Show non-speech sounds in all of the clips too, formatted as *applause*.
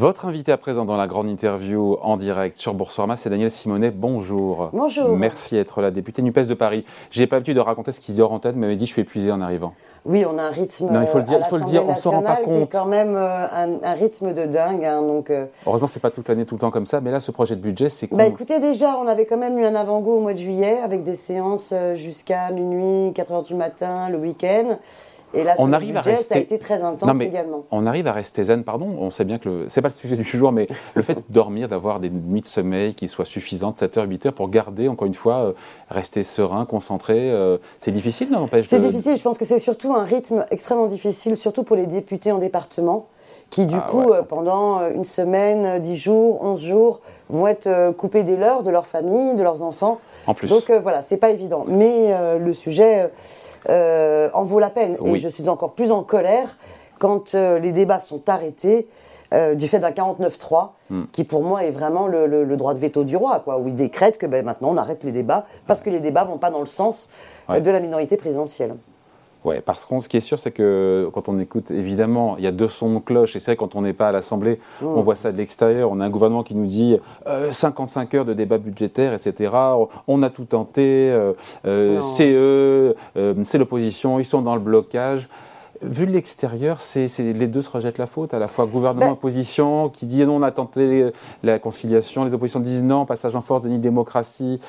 Votre invité à présent dans la grande interview en direct sur Boursorama, c'est Daniel Simonet. Bonjour. Bonjour. Merci d'être là, député NUPES de Paris. J'ai pas l'habitude de raconter ce qu'il dit hors antenne, mais m'a dit je suis épuisé en arrivant. Oui, on a un rythme. Non, il faut le dire, il faut le dire, on s'en rend pas compte. Qui quand même euh, un, un rythme de dingue. hein, donc, euh, Heureusement, c'est pas toute l'année, tout le temps comme ça, mais là, ce projet de budget, c'est bah, écoutez, déjà, on avait quand même eu un avant-goût au mois de juillet avec des séances euh, jusqu'à minuit, 4 heures du matin, le week-end. Et là, On le arrive à budget, ça rester- a été très intense Non, mais également. On arrive à rester zen, pardon. On sait bien que le... c'est pas le sujet du jour, mais *laughs* le fait de dormir, d'avoir des nuits de sommeil qui soient suffisantes, 7 heures, 8 heures, pour garder, encore une fois, euh, rester serein, concentré, euh, c'est difficile, non C'est de- difficile, je pense que c'est surtout un rythme extrêmement difficile, surtout pour les députés en département, qui du Ah coup, ouais. euh, pendant euh, une semaine, euh, 10 jours, 11 jours, vont être euh, coupés des leurs, de leur famille, de leurs enfants. En plus. Donc euh, voilà, c'est pas évident. Mais euh, le sujet euh, en vaut la peine. Oui. Et je suis encore plus en colère quand euh, les débats sont arrêtés euh, du fait d'un 49-3, Hmm. qui pour moi est vraiment le, le- le droit de veto du roi, quoi, où il décrète que ben, maintenant on arrête les débats parce que les débats vont pas dans le sens euh, Ouais. de la minorité présidentielle. Ouais, parce que ce qui est sûr, c'est que quand on écoute, évidemment, il y a deux sons de cloche, et c'est vrai, quand on n'est pas à l'Assemblée, on voit ça de l'extérieur, on a un gouvernement qui nous dit euh, 55 heures de débat budgétaire, etc., on a tout tenté, euh, euh, c'est eux, euh, c'est l'opposition, ils sont dans le blocage. Vu de l'extérieur, c'est, c'est- les deux se rejettent la faute, à la fois gouvernement Ben- opposition qui dit non, on a tenté la conciliation, les oppositions disent non, passage en force, déni de démocratie.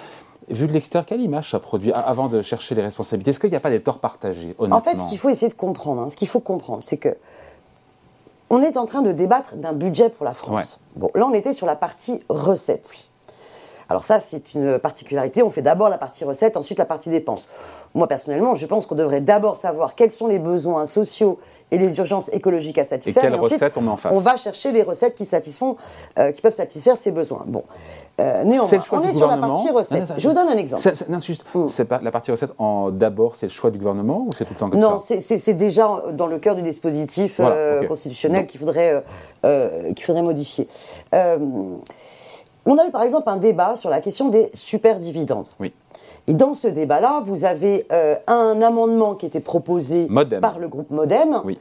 Vu de l'extérieur, quelle image ça produit avant de chercher les responsabilités? Est-ce qu'il n'y a pas des torts partagés honnêtement? En fait, ce qu'il faut essayer de comprendre, hein, ce qu'il faut comprendre, c'est que on est en train de débattre d'un budget pour la France. Bon, là, on était sur la partie recettes. Alors ça, c'est une particularité. On fait d'abord la partie recettes, ensuite la partie dépenses. Moi, personnellement, je pense qu'on devrait d'abord savoir quels sont les besoins sociaux et les urgences écologiques à satisfaire. quelles ensuite, recettes on met en face. On va chercher les recettes qui, satisfont, euh, qui peuvent satisfaire ces besoins. Bon, Euh, néanmoins, on est sur la partie Non, non, recettes. ça- Je vous donne un exemple. C'est- non, juste, Mm. c'est pas la partie recette en d'abord, c'est le choix du gouvernement ou c'est tout le temps comme Non, ça c'est- c'est déjà dans le cœur du dispositif Voilà, euh, constitutionnel qu'il faudrait, euh, euh, qu'il faudrait modifier. Euh, on a eu par exemple un débat sur la question des super dividendes. Oui. Et dans ce débat-là, vous avez euh, un amendement qui était proposé Modem. par le groupe Modem. Oui.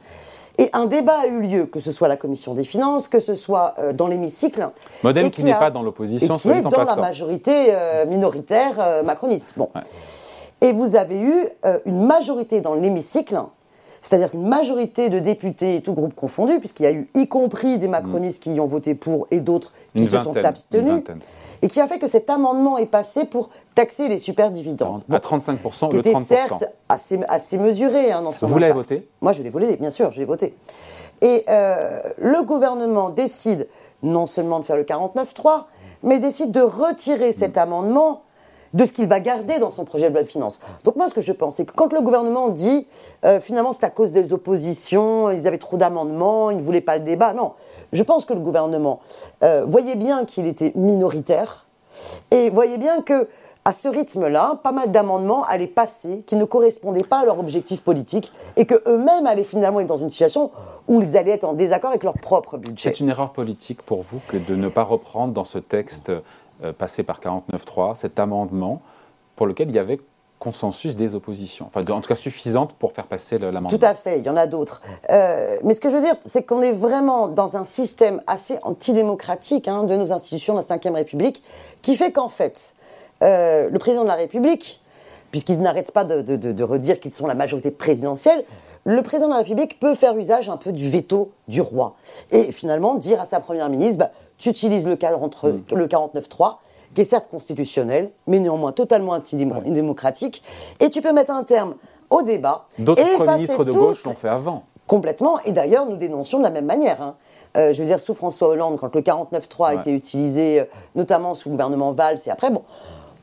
Et un débat a eu lieu, que ce soit à la commission des finances, que ce soit euh, dans l'hémicycle. Modem et qui qui n'est pas dans l'opposition, qui est dans la majorité euh, minoritaire macroniste. Bon. Ouais. Et vous avez eu une majorité dans l'hémicycle, c'est-à-dire une majorité de députés, et tout groupe confondu, puisqu'il y a eu y compris des macronistes qui y ont voté pour et d'autres qui Une se vingtaine, sont abstenus, et qui a fait que cet amendement est passé pour taxer les super dividendes. À 35% qui le était 30%. certes assez, assez mesuré hein, dans son Vous l'avez voté Moi, je l'ai voté, bien sûr, je l'ai voté. Et euh, le gouvernement décide non seulement de faire le 49-3, mais décide de retirer cet amendement de ce qu'il va garder dans son projet de loi de finances. Donc moi, ce que je pense, c'est que quand le gouvernement dit euh, finalement c'est à cause des oppositions, ils avaient trop d'amendements, ils ne voulaient pas le débat, non. Je pense que le gouvernement euh, voyait bien qu'il était minoritaire et voyait bien que à ce rythme-là, pas mal d'amendements allaient passer qui ne correspondaient pas à leur objectif politique et que eux-mêmes allaient finalement être dans une situation où ils allaient être en désaccord avec leur propre budget. C'est une erreur politique pour vous que de ne pas reprendre dans ce texte passé par 49.3 cet amendement pour lequel il y avait consensus des oppositions, enfin en tout cas suffisante pour faire passer l'amendement. Tout à fait, il y en a d'autres. Euh, mais ce que je veux dire, c'est qu'on est vraiment dans un système assez antidémocratique hein, de nos institutions de la Ve République, qui fait qu'en fait, euh, le président de la République, puisqu'il n'arrête pas de redire qu'ils sont la majorité présidentielle, le président de la République peut faire usage un peu du veto du roi. Et finalement dire à sa première ministre, bah, tu utilises le, 40 le 49.3, qui est certes constitutionnel, mais néanmoins totalement antidémocratique, et tu peux mettre un terme au débat. D'autres premiers ministres de gauche l'ont fait avant. Complètement. Et d'ailleurs, nous dénoncions de la même manière. hein. Euh, je veux dire, sous François Hollande, quand le 49.3 a Ouais. été utilisé, euh, notamment sous le gouvernement Valls, et après, bon,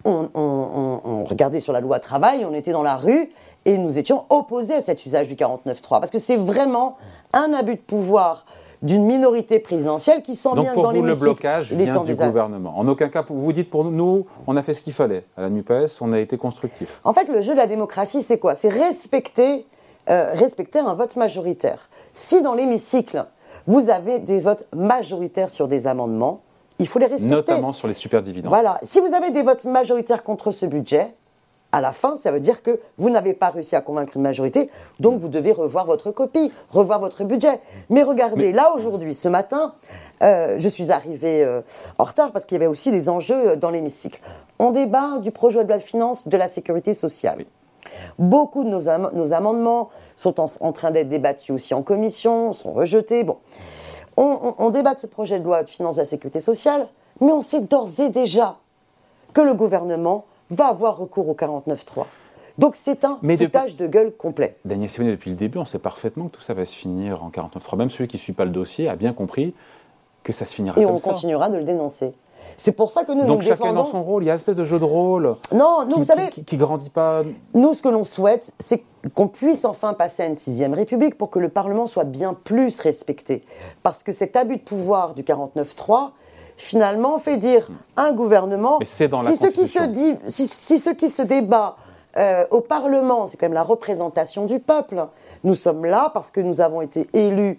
on, on- on- on regardait sur la loi travail, on était dans la rue, et nous étions opposés à cet usage du 49.3. Parce que c'est vraiment un abus de pouvoir d'une minorité présidentielle qui sent Donc bien pour dans vous, le l'hémicycle blocage les vient du des gouvernement. En aucun cas, vous dites pour nous, on a fait ce qu'il fallait. À la NUPES, on a été constructif. En fait, le jeu de la démocratie, c'est quoi? C'est respecter, euh, respecter un vote majoritaire. Si dans l'hémicycle, vous avez des votes majoritaires sur des amendements, il faut les respecter. Notamment sur les super dividendes. Voilà. Si vous avez des votes majoritaires contre ce budget, à la fin, ça veut dire que vous n'avez pas réussi à convaincre une majorité, donc vous devez revoir votre copie, revoir votre budget. Mais regardez, là aujourd'hui, ce matin, euh, je suis arrivée euh, en retard parce qu'il y avait aussi des enjeux dans l'hémicycle. On débat du projet de loi de finances de la sécurité sociale. Beaucoup de nos, amendements sont en, train d'être débattus aussi en commission, sont rejetés. Bon, on, on débat de ce projet de loi de finances de la sécurité sociale, mais on sait d'ores et déjà que le gouvernement va avoir recours au 49.3. Donc c'est un Mais foutage de gueule complet. Daniel Simonet, depuis le début, on sait parfaitement que tout ça va se finir en 49.3. Même celui qui ne suit pas le dossier a bien compris que ça se finira Et comme ça. Et on continuera de le dénoncer. C'est pour ça que nous Donc nous chacun dans son rôle, il y a une espèce de jeu de rôle. Non, nous, qui, vous savez, qui, grandit pas. Nous, ce que l'on souhaite, c'est qu'on puisse enfin passer à une sixième République pour que le Parlement soit bien plus respecté. Parce que cet abus de pouvoir du 49-3, finalement, fait dire à un gouvernement, si, ce qui se dit, si, ce qui se débat euh, au Parlement, c'est quand même la représentation du peuple, nous sommes là parce que nous avons été élus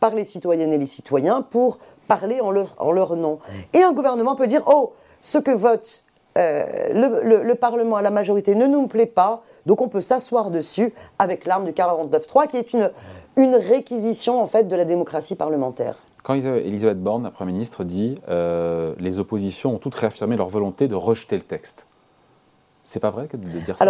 par les citoyennes et les citoyens pour parler en leur, en leur nom. Et un gouvernement peut dire, oh, ce que vote euh, le, Parlement à la majorité ne nous plaît pas, donc on peut s'asseoir dessus avec l'arme du 49-3, qui est une, une réquisition en fait de la démocratie parlementaire. Quand Elisabeth Borne, la Première ministre, dit euh, les oppositions ont toutes réaffirmé leur volonté de rejeter le texte, c'est pas vrai de dire ça?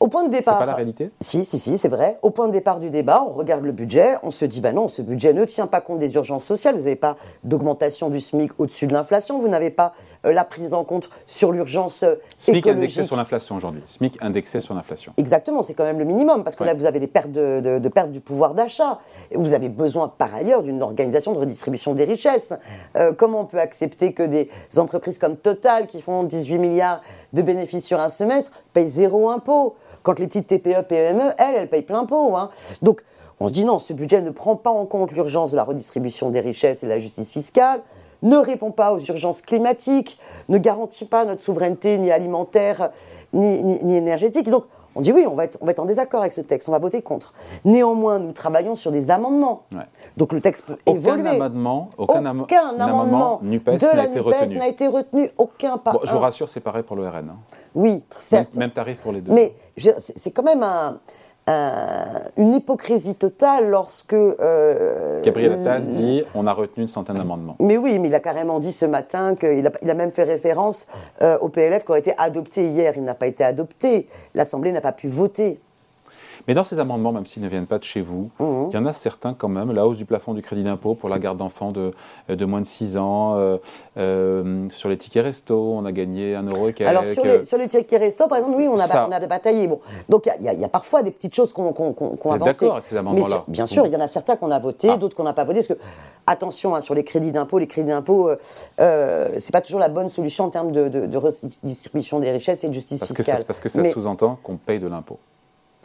Au point de départ. C'est pas la réalité? Si, si, si, c'est vrai. Au point de départ du débat, on regarde le budget, on se dit, bah non, ce budget ne tient pas compte des urgences sociales. Vous n'avez pas d'augmentation du SMIC au-dessus de l'inflation. Vous n'avez pas euh, la prise en compte sur l'urgence euh, SMIC indexé sur l'inflation aujourd'hui. SMIC indexé sur l'inflation. Exactement, c'est quand même le minimum parce que là, vous avez des pertes de, de, perte du pouvoir d'achat. Vous avez besoin par ailleurs d'une organisation de redistribution des richesses. Euh, comment on peut accepter que des entreprises comme Total, qui font 18 milliards de bénéfices sur un semestre, payent zéro impôt? Quand les petites TPE, PME, elles, elles payent plein pot. Hein. Donc, on se dit non, ce budget ne prend pas en compte l'urgence de la redistribution des richesses et de la justice fiscale, ne répond pas aux urgences climatiques, ne garantit pas notre souveraineté ni alimentaire ni, énergétique. Donc, on dit oui, on va, être, on va être en désaccord avec ce texte, on va voter contre. Néanmoins, nous travaillons sur des amendements. Donc le texte peut aucun évoluer. Amendement, aucun, amendement NUPES n'a été retenu. n'a été retenu, aucun pas. je vous rassure, c'est pareil pour le RN. Hein. Oui, certes. Même, tarif pour les deux. Mais c'est quand même un, une hypocrisie totale lorsque. Euh, Gabriel Attal dit on a retenu une centaine d'amendements. Mais oui, mais il a carrément dit ce matin qu'il a, il a même fait référence euh, au PLF qui aurait été adopté hier. Il n'a pas été adopté. L'Assemblée n'a pas pu voter. Mais dans ces amendements, même s'ils ne viennent pas de chez vous, mhm. il y en a certains quand même. La hausse du plafond du crédit d'impôt pour la garde d'enfants de, euh, de, moins de 6 ans. Euh, euh, sur les tickets resto, on a gagné un euro et quelques. Alors sur les, sur les, tickets resto, par exemple, oui, on a, on a bataillé. Bon. Donc il y, y, a parfois des petites choses qu'on qu qu avancé. D'accord avec ces amendements-là. Bien sûr, il y en a certains qu'on a votés, ah. d'autres qu'on n'a pas votés. Parce que, attention, hein, sur les crédits d'impôt, les crédits d'impôt, euh, c'est pas toujours la bonne solution en termes de, de, redistribution des richesses et de justice parce fiscale. Que parce que ça sous-entend qu'on paye de l'impôt.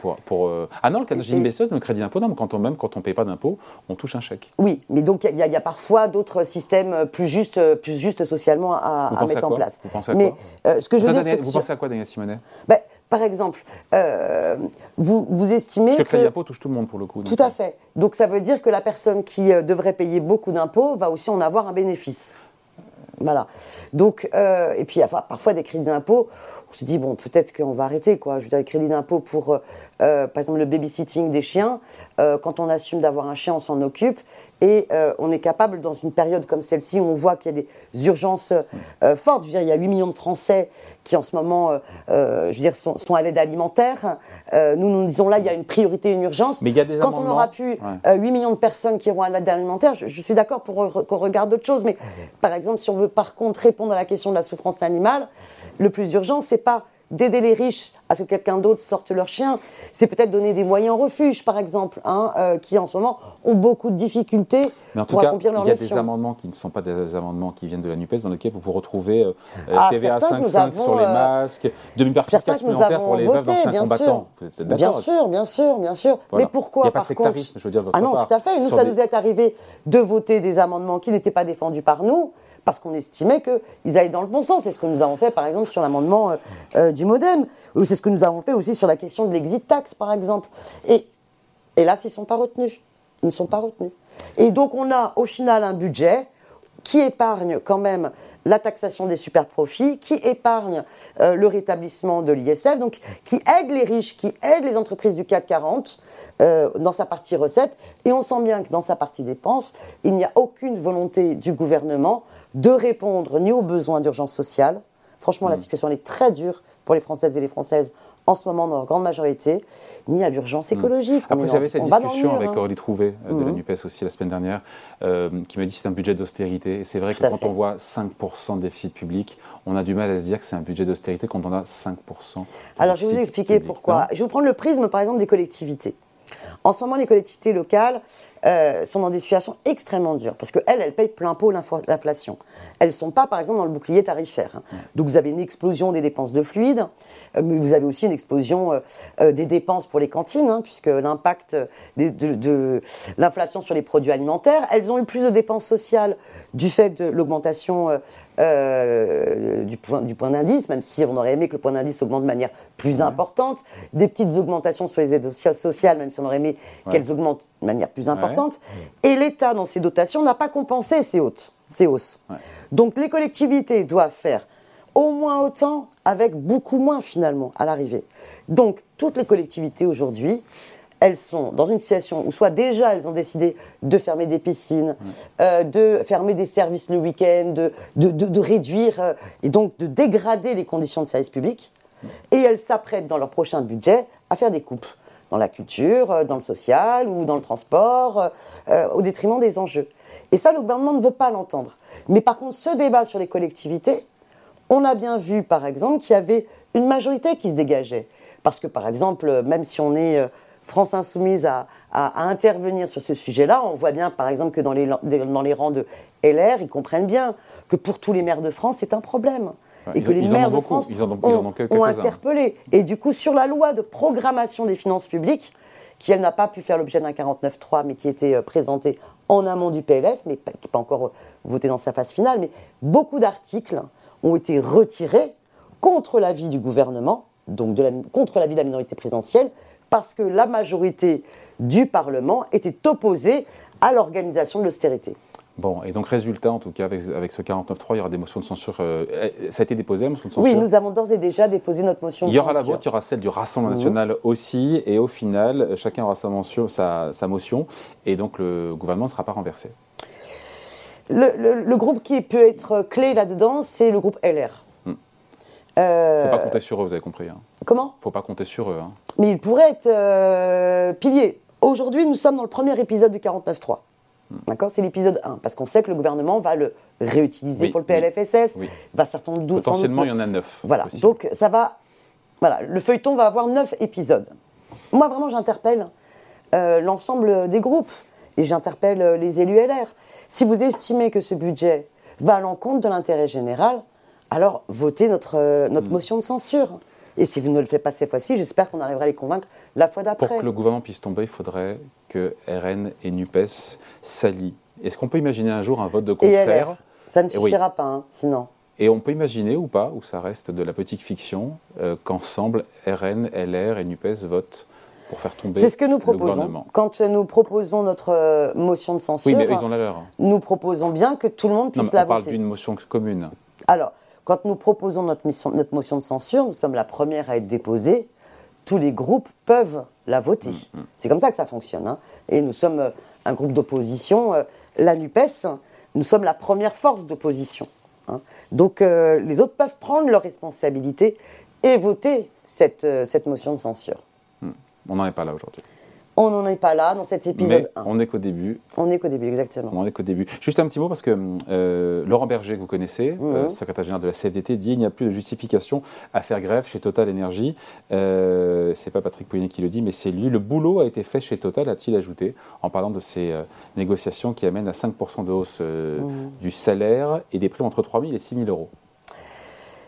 Pour, euh, Ah non, le cas de Ginny le crédit d'impôt, non, quand on, même quand on ne paye pas d'impôt, on touche un chèque. Oui, mais donc il y, a parfois d'autres systèmes plus justes, plus justes socialement à, mettre en place. Vous pensez à mais, quoi euh, ce que je veux dire, Vous pensez à quoi, Daniel Simonet ben, Par exemple, euh, vous, vous estimez. Parce que le crédit d'impôt touche tout le monde pour le coup. Tout à fait. Donc ça veut dire que la personne qui devrait payer beaucoup d'impôts va aussi en avoir un bénéfice. Voilà. Donc, euh, et puis il y a parfois des crédits d'impôt. On se dit bon, peut-être qu'on va arrêter quoi. Je veux dire, les crédits d'impôt pour, euh, euh, par exemple, le babysitting des chiens. quand on assume d'avoir un chien, on s'en occupe et on est capable dans une période comme celle-ci où on voit qu'il y a des urgences fortes. Je veux dire, il y a 8 millions de Français qui en ce moment, je veux dire, sont, à l'aide alimentaire. nous, nous disons là, il y a une priorité, une urgence. Mais il y a des Quand on aura pu 8 millions de personnes qui iront à l'aide alimentaire, je, je suis d'accord pour qu'on regarde d'autres choses. Mais par exemple, si on veut par contre répondre à la question de la souffrance animale, le plus urgent, c'est pas d'aider les riches à ce que quelqu'un d'autre sorte leur chien, c'est peut-être donner des moyens en refuge, par exemple, hein, euh, qui en ce moment ont beaucoup de difficultés Mais en pour tout accomplir leur mission. Il y a des amendements qui ne sont pas des amendements qui viennent de la NUPES, dans lesquels vous vous retrouvez euh, ah, TVA 5,5 sur les euh, masques, demi-part fiscale supplémentaire pour les veuves d'anciens combattants. Bien sûr, bien sûr, bien sûr. Mais pourquoi, Il a pas de sectarisme, je veux dire, Ah non, tout à fait. Nous, ça nous est arrivé de voter des amendements qui n'étaient pas défendus par nous, parce qu'on estimait qu'ils allaient dans le bon sens. C'est ce que nous avons fait, par exemple, sur l'amendement euh, euh, du modem, ou c'est ce que nous avons fait aussi sur la question de l'exit tax, par exemple. Et, et là, ils ne sont pas retenus. Ils ne sont pas retenus. Et donc, on a au final un budget qui épargne quand même la taxation des super profits, qui épargne euh, le rétablissement de l'ISF, donc qui aide les riches, qui aide les entreprises du CAC 40 euh, dans sa partie recettes. Et on sent bien que dans sa partie dépenses, il n'y a aucune volonté du gouvernement de répondre ni aux besoins d'urgence sociale. Franchement, la mm. situation est très dure pour les Françaises et les Françaises en ce moment dans leur grande majorité, ni à l'urgence hmm. écologique. Après, j'avais cette discussion avec hein. Aurélie Trouvé euh, de la hmm. NUPES aussi la semaine dernière, euh, qui m'a dit que c'est un budget d'austérité. Et c'est vrai que quand on voit 5% de déficit public, on a du mal à se dire que c'est un budget d'austérité quand on a 5%. Alors, je vais vous expliquer pourquoi. Je vais vous prendre le prisme, par exemple, des collectivités. En ce moment, les collectivités locales euh, sont dans des situations extrêmement dures parce qu'elles, elles payent plein pot l'inflation. Elles ne sont pas, par exemple, dans le bouclier tarifaire. Hein. Donc vous avez une explosion des dépenses de fluide, euh, mais vous avez aussi une explosion euh, des dépenses pour les cantines, hein, puisque l'impact de, l'inflation sur les produits alimentaires, elles ont eu plus de dépenses sociales du fait de l'augmentation du point, du point d'indice, même si on aurait aimé que le point d'indice augmente de manière plus importante, des petites augmentations sur les aides sociales, même si on aurait aimé qu'elles augmentent de manière plus importante. Et l'État, dans ses dotations, n'a pas compensé ces, hautes, ces hausses. Donc les collectivités doivent faire au moins autant avec beaucoup moins finalement à l'arrivée. Donc toutes les collectivités aujourd'hui, elles sont dans une situation où soit déjà elles ont décidé de fermer des piscines, euh, de fermer des services le week-end, de, de, réduire euh, et donc de dégrader les conditions de service public, et elles s'apprêtent dans leur prochain budget à faire des coupes dans la culture, euh, dans le social ou dans le transport, euh, euh, au détriment des enjeux. Et ça, le gouvernement ne veut pas l'entendre. Mais par contre, ce débat sur les collectivités, on a bien vu, par exemple, qu'il y avait une majorité qui se dégageait. Parce que, par exemple, même si on est France Insoumise à, intervenir sur ce sujet-là, on voit bien, par exemple, que dans les, dans les rangs de LR, ils comprennent bien que pour tous les maires de France, c'est un problème et que les maires de France ont, interpellé. Et du coup, sur la loi de programmation des finances publiques, qui elle n'a pas pu faire l'objet d'un 49.3, mais qui était euh, présentée en amont du PLF, mais qui n'est pas encore euh, votée dans sa phase finale, mais beaucoup d'articles ont été retirés contre l'avis du gouvernement, donc de la, contre l'avis de la minorité présidentielle, parce que la majorité du Parlement était opposée à l'organisation de l'austérité. Bon, et donc résultat, en tout cas, avec, ce 49.3, il y aura des motions de censure. Euh, eh, ça a été déposé, la motion de censure Oui, nous avons d'ores et déjà déposé notre motion de censure. Il y aura la vôtre, il y aura celle du Rassemblement mhm. national aussi, et au final, chacun aura sa, mention, sa, motion, et donc le gouvernement ne sera pas renversé. Le, groupe qui peut être clé là-dedans, c'est le groupe LR. Il ne euh, faut pas compter sur eux, vous avez compris. Hein. Comment? Il ne faut pas compter sur eux. Hein. Mais ils pourraient être euh, piliers. Aujourd'hui, nous sommes dans le premier épisode du 49.3. D'accord C'est l'épisode 1, parce qu'on sait que le gouvernement va le réutiliser pour le PLFSS. Va certainement Potentiellement, il y en a 9. Voilà, donc ça va. Voilà, le feuilleton va avoir 9 épisodes. Moi, vraiment, j'interpelle euh, l'ensemble des groupes et j'interpelle euh, les élus LR. Si vous estimez que ce budget va à l'encontre de l'intérêt général, alors votez notre, euh, notre mm. motion de censure. Et si vous ne le faites pas cette fois-ci, j'espère qu'on arrivera à les convaincre la fois d'après. Pour que le gouvernement puisse tomber, il faudrait que RN et NUPES s'allient. Est-ce qu'on peut imaginer un jour un vote de concert Ça ne suffira pas, hein, sinon. Et on peut imaginer ou pas, ou ça reste de la petite fiction, euh, qu'ensemble RN, LR et NUPES votent pour faire tomber C'est ce que nous proposons. Quand nous proposons notre euh, motion de censure, oui, mais ils ont la leur. nous proposons bien que tout le monde puisse la voter. On parle d'une motion commune. Alors, quand nous proposons notre, motion de censure, nous sommes la première à être déposée. Tous les groupes peuvent la voter. Mm, mm. C'est comme ça que ça fonctionne. Hein. Et nous sommes euh, un groupe d'opposition. Euh, la NUPES, nous sommes la première force d'opposition. Hein. Donc euh, les autres peuvent prendre leurs responsabilités et voter cette, cette motion de censure. Mm. On n'en est pas là aujourd'hui. On n'en est pas là dans cet épisode Mais On n'est qu'au début. On est qu'au début, exactement. On est qu'au début. Juste un petit mot parce que euh, Laurent Berger, que vous connaissez, mhm. euh, secrétaire général de la CFDT, dit il n'y a plus de justification à faire grève chez Total Énergie. Euh, c'est pas Patrick Pouyanné qui le dit, mais c'est lui. Le boulot a été fait chez Total, a-t-il ajouté, en parlant de ces euh, négociations qui amènent à 5% de hausse mhm. du salaire et des primes entre 3 000 et 6 000 euros.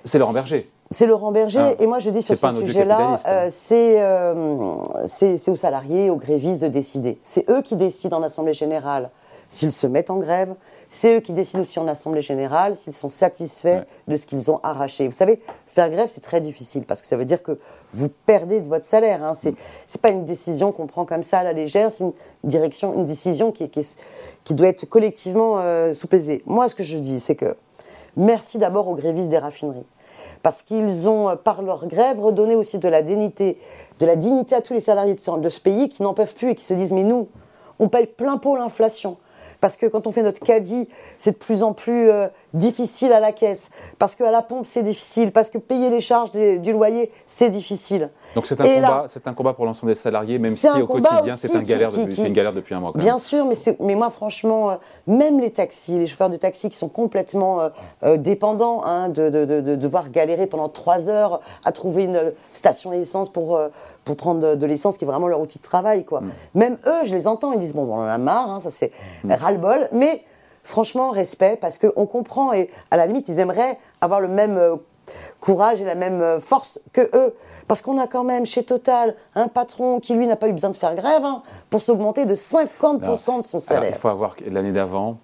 C'est Laurent Berger. C'est Laurent Berger, ah. et moi je dis sur ce sujet-là, euh, euh, c'est aux salariés, aux grévistes de décider. C'est eux qui décident en Assemblée Générale s'ils se mettent en grève. C'est eux qui décident aussi en Assemblée générale s'ils sont satisfaits de ce qu'ils ont arraché. Vous savez, faire grève, c'est très difficile parce que ça veut dire que vous perdez de votre salaire. Hein. C'est n'est pas une décision qu'on prend comme ça à la légère, c'est une, direction, une décision qui, qui, doit être collectivement euh, sous-pesée. Moi, ce que je dis, c'est que merci d'abord aux grévistes des raffineries. Parce qu'ils ont, euh, par leur grève, redonné aussi de la dignité, de la dignité à tous les salariés de ce pays qui n'en peuvent plus et qui se disent mais nous, on paye plein pot l'inflation parce que quand on fait notre caddie, c'est de plus en plus euh, difficile à la caisse, parce qu'à la pompe, c'est difficile, parce que payer les charges du loyer, c'est difficile. Donc c'est un, combat, c'est un combat pour l'ensemble des salariés, même si au quotidien, c'est une, galère depuis, une galère depuis un mois. bien sûr, mais, mais moi, franchement, euh, même les taxis, les chauffeurs de taxi qui sont complètement euh, dépendants hein, de, de, devoir galérer pendant trois heures à trouver une station essence pour, pour prendre de, l'essence, qui est vraiment leur outil de travail. Quoi. Mm. Même eux, je les entends, ils disent, bon, on en a marre, hein, ça c'est mm bol mais franchement, respect, parce qu'on comprend, et à la limite, ils aimeraient avoir le même euh, courage et la même euh, force que eux. Parce qu'on a quand même chez Total un patron qui, lui, n'a pas eu besoin de faire grève hein, pour s'augmenter de 50% de son salaire. il faut avoir l'année d'avant,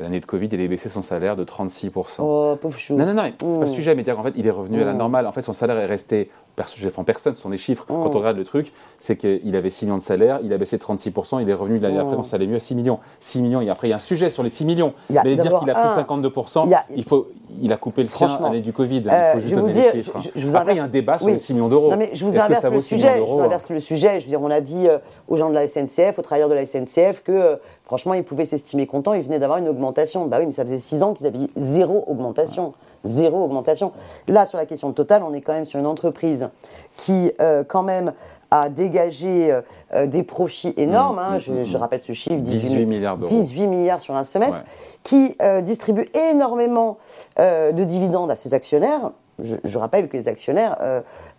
l'année de Covid, il a baissé son salaire de 36%. Oh, pauvre chou. Non, non, non, c'est pas le mmh. sujet, mais en fait, il est revenu à la mmh. normale. En fait, son salaire est resté je défends personne, ce sont des chiffres. Quand on regarde le truc, c'est qu'il avait 6 millions de salaire, il a baissé 36%, il est revenu l'année après, ça allait mieux à 6 millions. 6 millions, et après il y a un sujet sur les 6 millions. mais dire qu'il a pris 52%, il, faut, il a coupé le sien l'année du Covid. Euh, il faut je vous dire, je, vous après, il y a un débat sur les 6 millions d'euros. Non, mais je vous inverse le sujet. Je vous inverse le sujet. Je veux dire, on a dit euh, aux gens de la SNCF, aux travailleurs de la SNCF, que euh, franchement, ils pouvaient s'estimer contents, ils venaient d'avoir une augmentation. Bah oui, mais ça faisait 6 ans qu'ils avaient zéro augmentation zéro augmentation. Là, sur la question de Total, on est quand même sur une entreprise qui, euh, quand même, a dégagé euh, euh, des profits énormes. Hein. Mmh, mmh, je, rappelle ce chiffre 18, milliards d'euros. 18 milliards sur un semestre, qui distribue énormément de dividendes à ses actionnaires. Je, rappelle que les actionnaires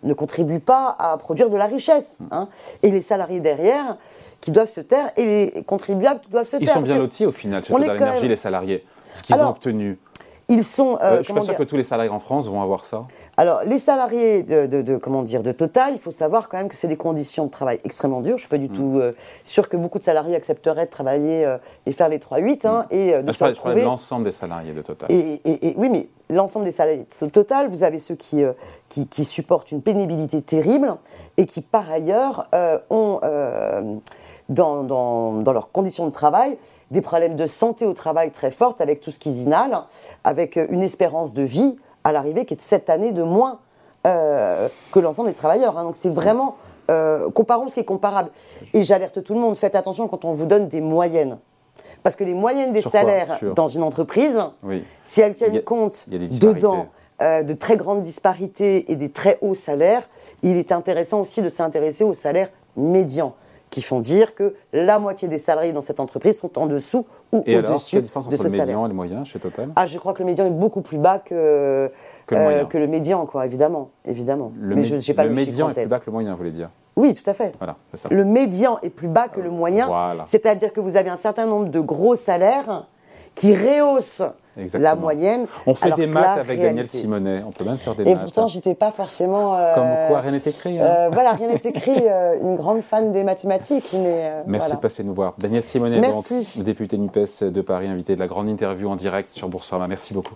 ne contribuent pas à produire de la richesse. Hein. Et les salariés derrière qui doivent se taire et les contribuables qui doivent se taire. Ils sont bien lotis au final chez Total Énergie, les salariés. Ce qu'ils ont obtenu. Ils sont. Euh, je suis pas sûr que tous les salariés en France vont avoir ça. Alors, les salariés de, comment dire de Total, il faut savoir quand même que c'est des conditions de travail extrêmement dures. Je suis pas du mm. tout euh, sûr que beaucoup de salariés accepteraient de travailler euh, et faire les 3-8 hein, mm. et de se retrouver. l'ensemble des salariés de Total. Et, oui, mais l'ensemble des salariés de Total, vous avez ceux qui, qui, qui, supportent une pénibilité terrible et qui, par ailleurs, ont dans, dans, leurs conditions de travail, des problèmes de santé au travail très fortes avec tout ce qu'ils inhalent, avec euh, une espérance de vie à l'arrivée qui est de 7 années de moins euh, que l'ensemble des travailleurs. Hein. Donc c'est vraiment, euh, comparons ce qui est comparable. Et j'alerte tout le monde, faites attention quand on vous donne des moyennes. Parce que les moyennes des salaires dans une entreprise, si elles tiennent compte dedans de très grandes disparités et des très hauts salaires, il est intéressant aussi de s'intéresser aux salaires médians qui font dire que la moitié des salariés dans cette entreprise sont en dessous ou au-dessus de ce salaire. Et alors, quelle différence entre le médian et le moyen chez Total Ah, je crois que le médian est beaucoup plus bas que, que, le, euh, que le, médian, quoi, évidemment. évidemment. Le Mais je n'ai pas le, le médian est plus bas que le moyen, vous voulez dire oui, tout à fait. Voilà, ça. Le médian est plus bas que le moyen. Voilà. C'est-à-dire que vous avez un certain nombre de gros salaires qui rehaussent la moyenne. On fait des maths avec Daniel Simonet, on peut même faire des maths. Et pourtant, j'étais pas forcément. Euh, Comme quoi, rien n'est écrit. Hein. Euh, voilà, rien n'est écrit. Euh, une grande fan des mathématiques, mais. Merci de passer nous voir. Daniel Simonet, donc, député NUPES de Paris, invité de la grande interview en direct sur Boursorama. Merci beaucoup.